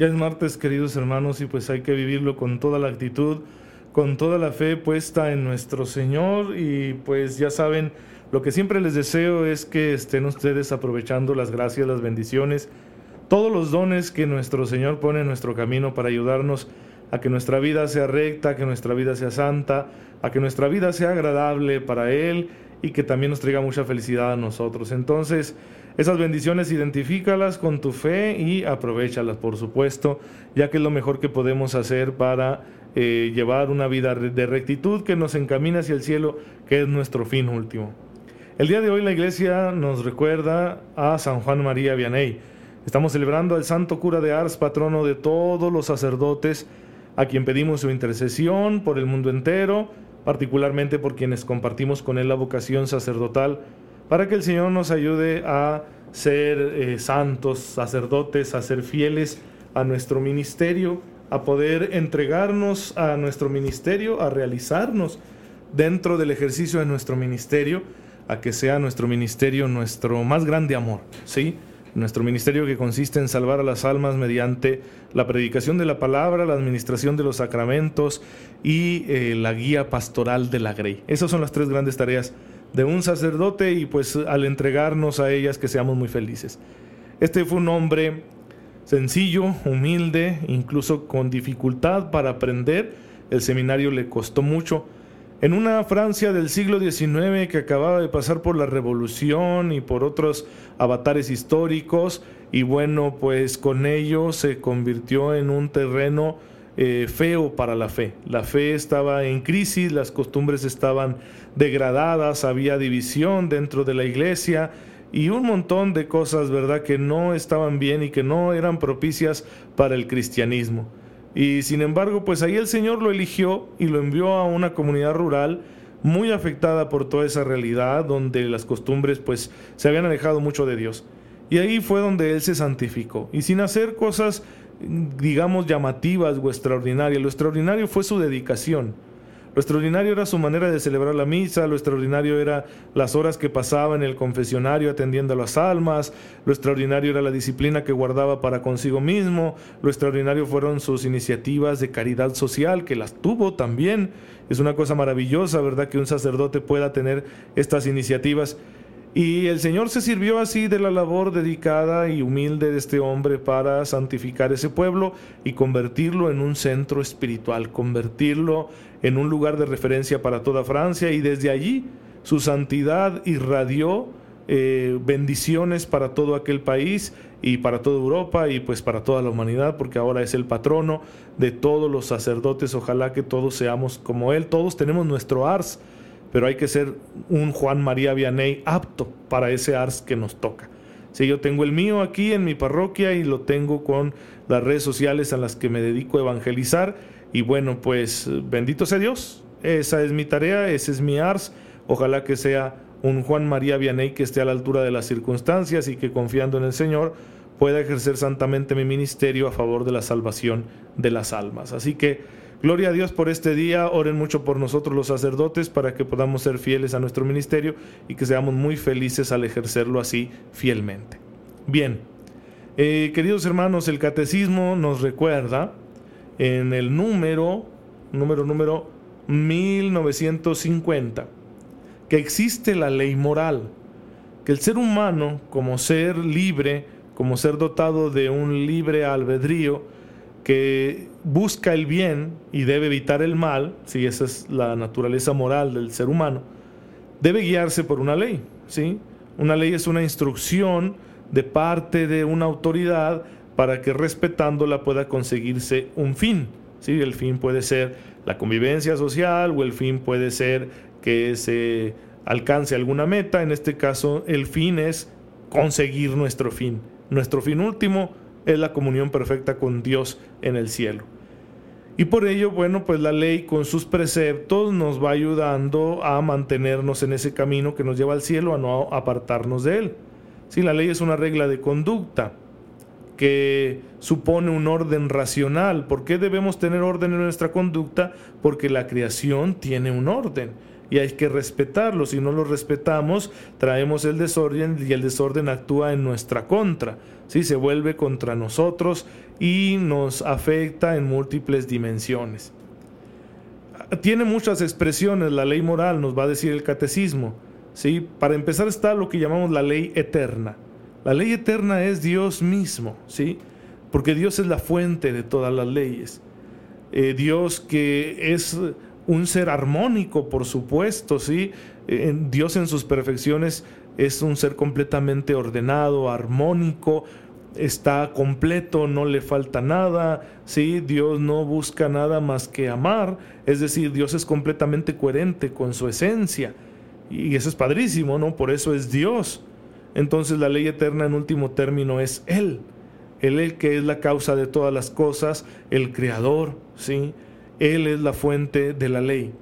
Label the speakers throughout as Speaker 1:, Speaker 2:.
Speaker 1: Ya es martes, queridos hermanos, y pues hay que vivirlo con toda la actitud, con toda la fe puesta en nuestro Señor. Y pues ya saben, lo que siempre les deseo es que estén ustedes aprovechando las gracias, las bendiciones, todos los dones que nuestro Señor pone en nuestro camino para ayudarnos a que nuestra vida sea recta, que nuestra vida sea santa, a que nuestra vida sea agradable para Él y que también nos traiga mucha felicidad a nosotros. Entonces, esas bendiciones identifícalas con tu fe y aprovechalas, por supuesto, ya que es lo mejor que podemos hacer para eh, llevar una vida de rectitud que nos encamina hacia el cielo, que es nuestro fin último. El día de hoy la iglesia nos recuerda a San Juan María Vianney. Estamos celebrando al santo cura de Ars, patrono de todos los sacerdotes, a quien pedimos su intercesión por el mundo entero, particularmente por quienes compartimos con él la vocación sacerdotal para que el Señor nos ayude a ser eh, santos, sacerdotes, a ser fieles a nuestro ministerio, a poder entregarnos a nuestro ministerio, a realizarnos dentro del ejercicio de nuestro ministerio, a que sea nuestro ministerio nuestro más grande amor, ¿sí? Nuestro ministerio que consiste en salvar a las almas mediante la predicación de la palabra, la administración de los sacramentos y eh, la guía pastoral de la Grey. Esas son las tres grandes tareas de un sacerdote y pues al entregarnos a ellas que seamos muy felices. Este fue un hombre sencillo, humilde, incluso con dificultad para aprender. El seminario le costó mucho. En una Francia del siglo XIX que acababa de pasar por la revolución y por otros avatares históricos, y bueno, pues con ello se convirtió en un terreno eh, feo para la fe. La fe estaba en crisis, las costumbres estaban degradadas, había división dentro de la iglesia y un montón de cosas, ¿verdad?, que no estaban bien y que no eran propicias para el cristianismo. Y sin embargo, pues ahí el Señor lo eligió y lo envió a una comunidad rural muy afectada por toda esa realidad, donde las costumbres pues se habían alejado mucho de Dios. Y ahí fue donde Él se santificó. Y sin hacer cosas digamos, llamativas o extraordinarias. Lo extraordinario fue su dedicación. Lo extraordinario era su manera de celebrar la misa, lo extraordinario era las horas que pasaba en el confesionario atendiendo a las almas, lo extraordinario era la disciplina que guardaba para consigo mismo, lo extraordinario fueron sus iniciativas de caridad social, que las tuvo también. Es una cosa maravillosa, ¿verdad?, que un sacerdote pueda tener estas iniciativas. Y el Señor se sirvió así de la labor dedicada y humilde de este hombre para santificar ese pueblo y convertirlo en un centro espiritual, convertirlo en un lugar de referencia para toda Francia y desde allí su santidad irradió eh, bendiciones para todo aquel país y para toda Europa y pues para toda la humanidad porque ahora es el patrono de todos los sacerdotes, ojalá que todos seamos como él, todos tenemos nuestro ars pero hay que ser un Juan María Vianney apto para ese ars que nos toca. Si yo tengo el mío aquí en mi parroquia y lo tengo con las redes sociales a las que me dedico a evangelizar, y bueno, pues bendito sea Dios, esa es mi tarea, ese es mi ars, ojalá que sea un Juan María Vianney que esté a la altura de las circunstancias y que confiando en el Señor pueda ejercer santamente mi ministerio a favor de la salvación de las almas. Así que Gloria a Dios por este día. Oren mucho por nosotros los sacerdotes para que podamos ser fieles a nuestro ministerio y que seamos muy felices al ejercerlo así fielmente. Bien, eh, queridos hermanos, el catecismo nos recuerda en el número, número, número 1950, que existe la ley moral, que el ser humano, como ser libre, como ser dotado de un libre albedrío, que busca el bien y debe evitar el mal, si esa es la naturaleza moral del ser humano, debe guiarse por una ley, ¿sí? Una ley es una instrucción de parte de una autoridad para que respetándola pueda conseguirse un fin, ¿sí? El fin puede ser la convivencia social o el fin puede ser que se alcance alguna meta, en este caso el fin es conseguir nuestro fin. Nuestro fin último es la comunión perfecta con Dios en el cielo. Y por ello, bueno, pues la ley con sus preceptos nos va ayudando a mantenernos en ese camino que nos lleva al cielo, a no apartarnos de él. Si la ley es una regla de conducta que supone un orden racional. ¿Por qué debemos tener orden en nuestra conducta? Porque la creación tiene un orden y hay que respetarlo. Si no lo respetamos, traemos el desorden y el desorden actúa en nuestra contra. ¿sí? Se vuelve contra nosotros y nos afecta en múltiples dimensiones. Tiene muchas expresiones la ley moral, nos va a decir el catecismo. ¿sí? Para empezar está lo que llamamos la ley eterna. La ley eterna es Dios mismo, ¿sí? porque Dios es la fuente de todas las leyes. Eh, Dios que es un ser armónico, por supuesto, ¿sí? Dios en sus perfecciones es un ser completamente ordenado, armónico, está completo, no le falta nada, ¿sí? Dios no busca nada más que amar, es decir, Dios es completamente coherente con su esencia. Y eso es padrísimo, ¿no? Por eso es Dios. Entonces la ley eterna en último término es Él. Él el que es la causa de todas las cosas, el creador, ¿sí? Él es la fuente de la ley.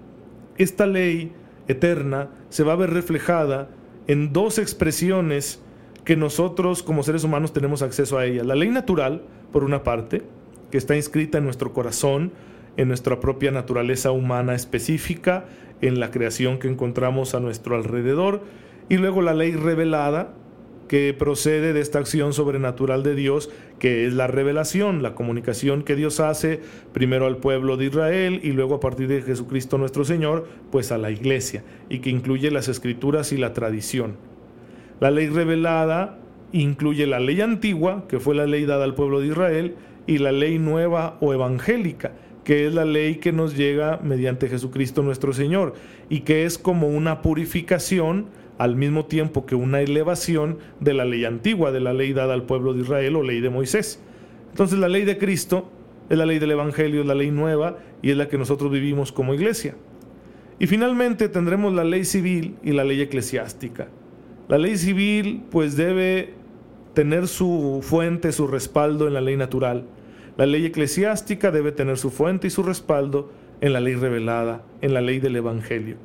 Speaker 1: Esta ley eterna se va a ver reflejada en dos expresiones que nosotros como seres humanos tenemos acceso a ella. La ley natural, por una parte, que está inscrita en nuestro corazón, en nuestra propia naturaleza humana específica, en la creación que encontramos a nuestro alrededor, y luego la ley revelada, que procede de esta acción sobrenatural de Dios, que es la revelación, la comunicación que Dios hace primero al pueblo de Israel y luego a partir de Jesucristo nuestro Señor, pues a la iglesia, y que incluye las escrituras y la tradición. La ley revelada incluye la ley antigua, que fue la ley dada al pueblo de Israel, y la ley nueva o evangélica, que es la ley que nos llega mediante Jesucristo nuestro Señor, y que es como una purificación al mismo tiempo que una elevación de la ley antigua, de la ley dada al pueblo de Israel o ley de Moisés. Entonces la ley de Cristo es la ley del Evangelio, es la ley nueva y es la que nosotros vivimos como iglesia. Y finalmente tendremos la ley civil y la ley eclesiástica. La ley civil pues debe tener su fuente, su respaldo en la ley natural. La ley eclesiástica debe tener su fuente y su respaldo en la ley revelada, en la ley del Evangelio.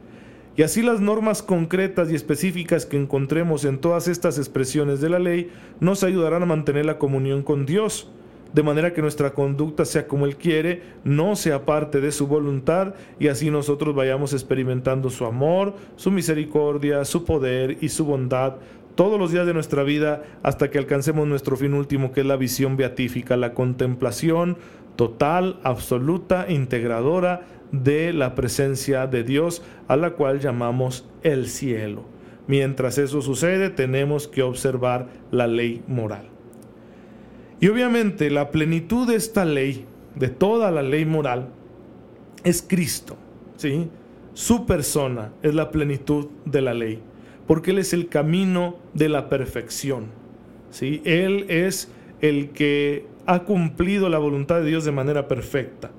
Speaker 1: Y así las normas concretas y específicas que encontremos en todas estas expresiones de la ley nos ayudarán a mantener la comunión con Dios, de manera que nuestra conducta sea como Él quiere, no sea parte de su voluntad, y así nosotros vayamos experimentando su amor, su misericordia, su poder y su bondad todos los días de nuestra vida hasta que alcancemos nuestro fin último, que es la visión beatífica, la contemplación total, absoluta, integradora de la presencia de Dios, a la cual llamamos el cielo. Mientras eso sucede, tenemos que observar la ley moral. Y obviamente la plenitud de esta ley, de toda la ley moral, es Cristo. ¿sí? Su persona es la plenitud de la ley, porque Él es el camino de la perfección. ¿sí? Él es el que ha cumplido la voluntad de Dios de manera perfecta.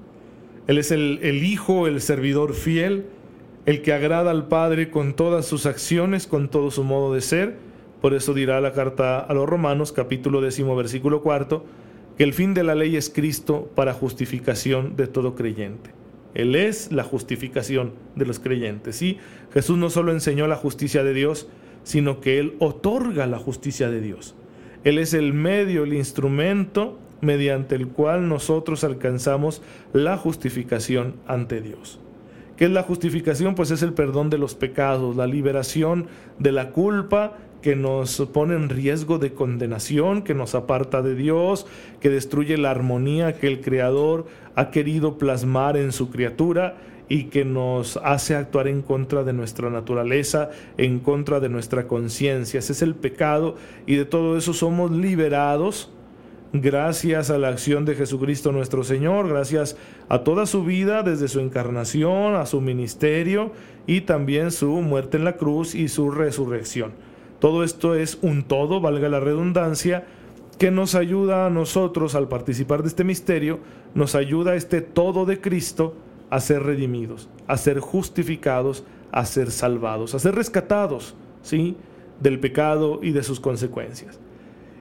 Speaker 1: Él es el, Hijo, el servidor fiel, el que agrada al Padre con todas sus acciones, con todo su modo de ser. Por eso dirá la carta a los Romanos, capítulo décimo, versículo cuarto, que el fin de la ley es Cristo para justificación de todo creyente. Él es la justificación de los creyentes. ¿sí? Jesús no solo enseñó la justicia de Dios, sino que Él otorga la justicia de Dios. Él es el medio, el instrumento mediante el cual nosotros alcanzamos la justificación ante Dios. ¿Qué es la justificación? Pues es el perdón de los pecados, la liberación de la culpa que nos pone en riesgo de condenación, que nos aparta de Dios, que destruye la armonía que el Creador ha querido plasmar en su criatura y que nos hace actuar en contra de nuestra naturaleza, en contra de nuestra conciencia. Ese es el pecado y de todo eso somos liberados gracias a la acción de Jesucristo nuestro Señor, gracias a toda su vida desde su encarnación, a su ministerio y también su muerte en la cruz y su resurrección. Todo esto es un todo, valga la redundancia, que nos ayuda a nosotros al participar de este misterio, nos ayuda a este todo de Cristo a ser redimidos, a ser justificados, a ser salvados, a ser rescatados, ¿sí? Del pecado y de sus consecuencias.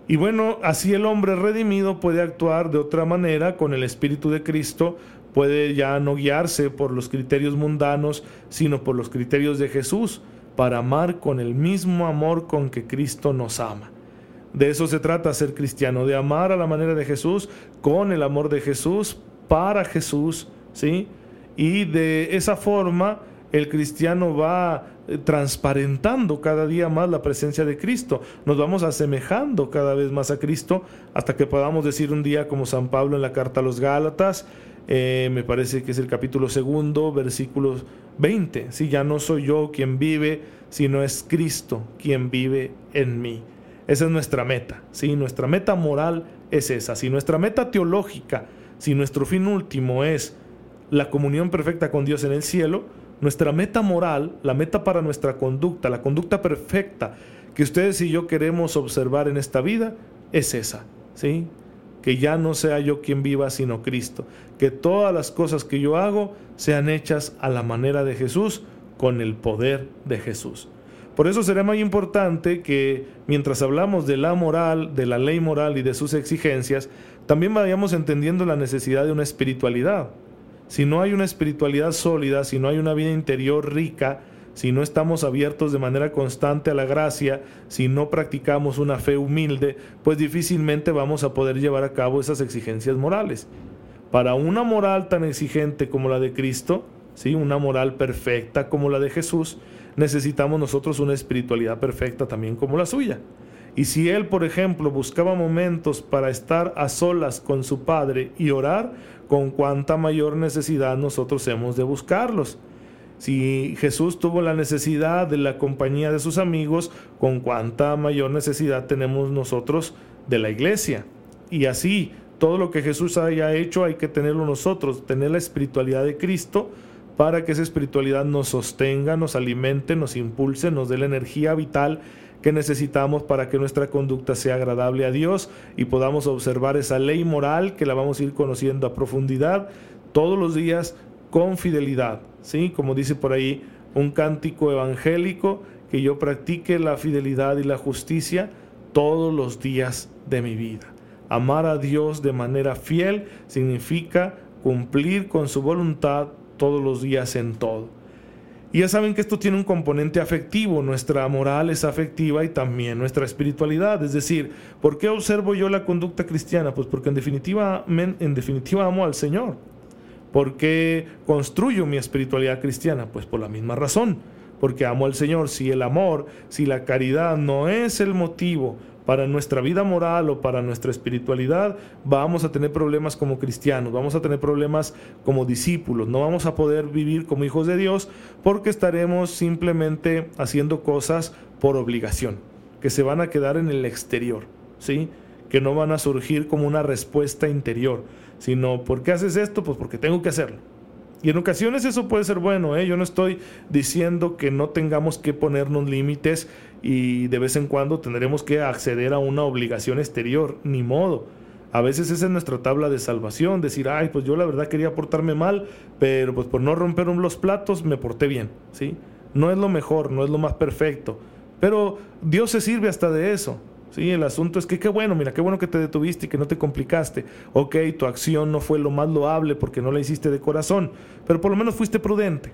Speaker 1: Y bueno, así el hombre redimido puede actuar de otra manera con el Espíritu de Cristo, puede ya no guiarse por los criterios mundanos, sino por los criterios de Jesús, para amar con el mismo amor con que Cristo nos ama. De eso se trata ser cristiano, de amar a la manera de Jesús, con el amor de Jesús, para Jesús, ¿sí? Y de esa forma el cristiano va eh, transparentando cada día más la presencia de Cristo. Nos vamos asemejando cada vez más a Cristo hasta que podamos decir un día como San Pablo en la carta a los Gálatas, eh, me parece que es el capítulo segundo, versículo 20. Si ya no soy yo quien vive, sino es Cristo quien vive en mí. Esa es nuestra meta, ¿sí? Nuestra meta moral es esa. Si nuestra meta teológica, si nuestro fin último es la comunión perfecta con Dios en el cielo, nuestra meta moral, la meta para nuestra conducta, la conducta perfecta que ustedes y yo queremos observar en esta vida, es esa, ¿sí? Que ya no sea yo quien viva, sino Cristo. Que todas las cosas que yo hago sean hechas a la manera de Jesús, con el poder de Jesús. Por eso será muy importante que mientras hablamos de la moral, de la ley moral y de sus exigencias, también vayamos entendiendo la necesidad de una espiritualidad. Si no hay una espiritualidad sólida, si no hay una vida interior rica, si no estamos abiertos de manera constante a la gracia, si no practicamos una fe humilde, pues difícilmente vamos a poder llevar a cabo esas exigencias morales. Para una moral tan exigente como la de Cristo, ¿sí? una moral perfecta como la de Jesús, necesitamos nosotros una espiritualidad perfecta también como la suya. Y si él, por ejemplo, buscaba momentos para estar a solas con su Padre y orar, con cuánta mayor necesidad nosotros hemos de buscarlos. Si Jesús tuvo la necesidad de la compañía de sus amigos, con cuánta mayor necesidad tenemos nosotros de la iglesia. Y así, todo lo que Jesús haya hecho hay que tenerlo nosotros, tener la espiritualidad de Cristo para que esa espiritualidad nos sostenga, nos alimente, nos impulse, nos dé la energía vital que necesitamos para que nuestra conducta sea agradable a Dios y podamos observar esa ley moral que la vamos a ir conociendo a profundidad todos los días con fidelidad, ¿sí? Como dice por ahí un cántico evangélico, que yo practique la fidelidad y la justicia todos los días de mi vida. Amar a Dios de manera fiel significa cumplir con su voluntad todos los días en todo. Y ya saben que esto tiene un componente afectivo, nuestra moral es afectiva y también nuestra espiritualidad. Es decir, ¿por qué observo yo la conducta cristiana? Pues porque en definitiva, en definitiva amo al Señor. ¿Por qué construyo mi espiritualidad cristiana? Pues por la misma razón, porque amo al Señor. Si el amor, si la caridad no es el motivo para nuestra vida moral o para nuestra espiritualidad, vamos a tener problemas como cristianos, vamos a tener problemas como discípulos, no vamos a poder vivir como hijos de Dios porque estaremos simplemente haciendo cosas por obligación, que se van a quedar en el exterior, ¿sí? Que no van a surgir como una respuesta interior, sino ¿por qué haces esto? Pues porque tengo que hacerlo. Y en ocasiones eso puede ser bueno, ¿eh? yo no estoy diciendo que no tengamos que ponernos límites y de vez en cuando tendremos que acceder a una obligación exterior, ni modo. A veces esa es nuestra tabla de salvación, decir, ay, pues yo la verdad quería portarme mal, pero pues por no romper los platos me porté bien, ¿sí? No es lo mejor, no es lo más perfecto, pero Dios se sirve hasta de eso. Sí, el asunto es que qué bueno, mira, qué bueno que te detuviste y que no te complicaste. Ok, tu acción no fue lo más loable porque no la hiciste de corazón, pero por lo menos fuiste prudente.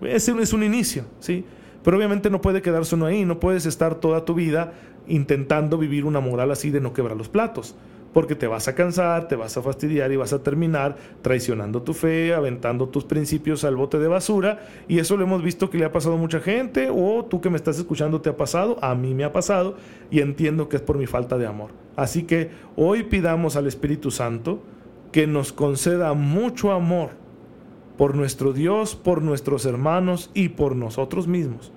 Speaker 1: Ese es un inicio, ¿sí? Pero obviamente no puede quedarse uno ahí, no puedes estar toda tu vida intentando vivir una moral así de no quebrar los platos, porque te vas a cansar, te vas a fastidiar y vas a terminar traicionando tu fe, aventando tus principios al bote de basura, y eso lo hemos visto que le ha pasado a mucha gente, o tú que me estás escuchando te ha pasado, a mí me ha pasado, y entiendo que es por mi falta de amor. Así que hoy pidamos al Espíritu Santo que nos conceda mucho amor por nuestro Dios, por nuestros hermanos y por nosotros mismos,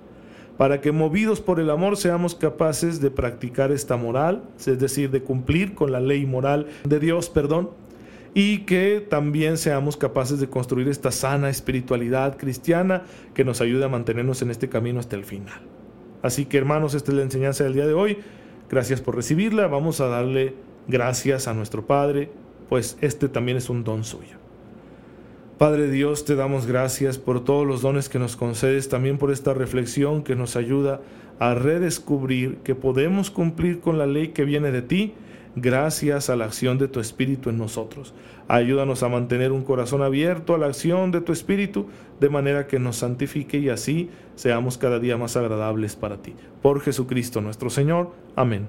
Speaker 1: para que movidos por el amor seamos capaces de practicar esta moral, es decir, de cumplir con la ley moral de Dios, perdón, y que también seamos capaces de construir esta sana espiritualidad cristiana que nos ayude a mantenernos en este camino hasta el final. Así que hermanos, esta es la enseñanza del día de hoy. Gracias por recibirla. Vamos a darle gracias a nuestro Padre, pues este también es un don suyo. Padre Dios, te damos gracias por todos los dones que nos concedes, también por esta reflexión que nos ayuda a redescubrir que podemos cumplir con la ley que viene de ti gracias a la acción de tu Espíritu en nosotros. Ayúdanos a mantener un corazón abierto a la acción de tu Espíritu, de manera que nos santifique y así seamos cada día más agradables para ti. Por Jesucristo nuestro Señor. Amén.